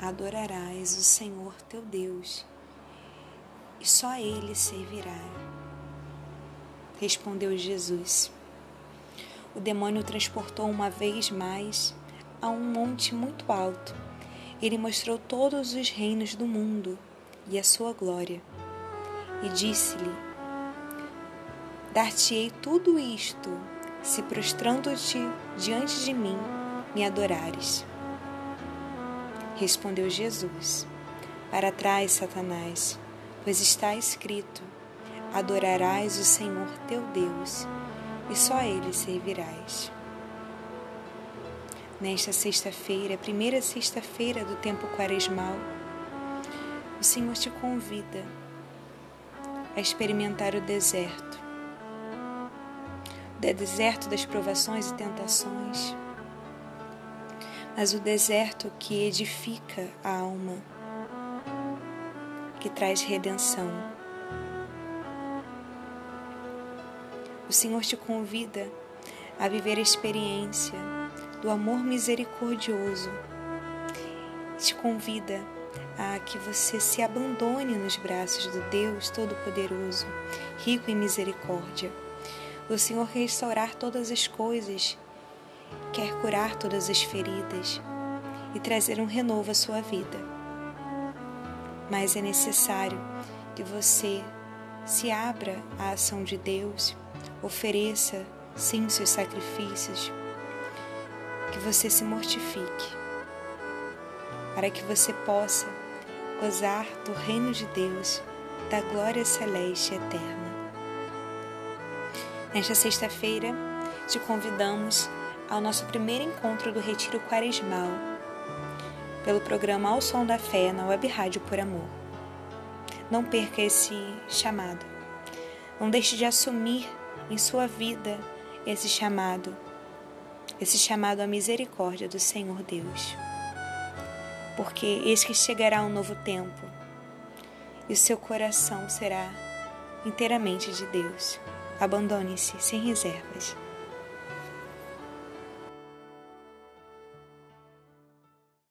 adorarás o Senhor teu Deus, e só Ele servirá. Respondeu Jesus. O demônio o transportou uma vez mais a um monte muito alto. Ele mostrou todos os reinos do mundo e a sua glória. E disse-lhe: Dar-te-ei tudo isto, se prostrando-te diante de mim me adorares. Respondeu Jesus: Para trás, Satanás, pois está escrito: Adorarás o Senhor teu Deus, e só a ele servirás. Nesta sexta-feira, primeira sexta-feira do tempo quaresmal, o Senhor te convida a experimentar o deserto. O deserto das provações e tentações, mas o deserto que edifica a alma, que traz redenção. O Senhor te convida a viver a experiência do amor misericordioso. Te convida a que você se abandone nos braços do Deus Todo-Poderoso, rico em misericórdia. O Senhor restaurar todas as coisas, quer curar todas as feridas e trazer um renovo à sua vida. Mas é necessário que você se abra à ação de Deus, ofereça sim seus sacrifícios, que você se mortifique, para que você possa gozar do reino de Deus, da glória celeste eterna. Nesta sexta-feira, te convidamos ao nosso primeiro encontro do Retiro Quaresmal, pelo programa Ao Som da Fé na Web Rádio Por Amor. Não perca esse chamado. Não deixe de assumir em sua vida esse chamado, esse chamado à misericórdia do Senhor Deus. Porque eis que chegará um novo tempo e o seu coração será inteiramente de Deus. Abandone-se sem reservas.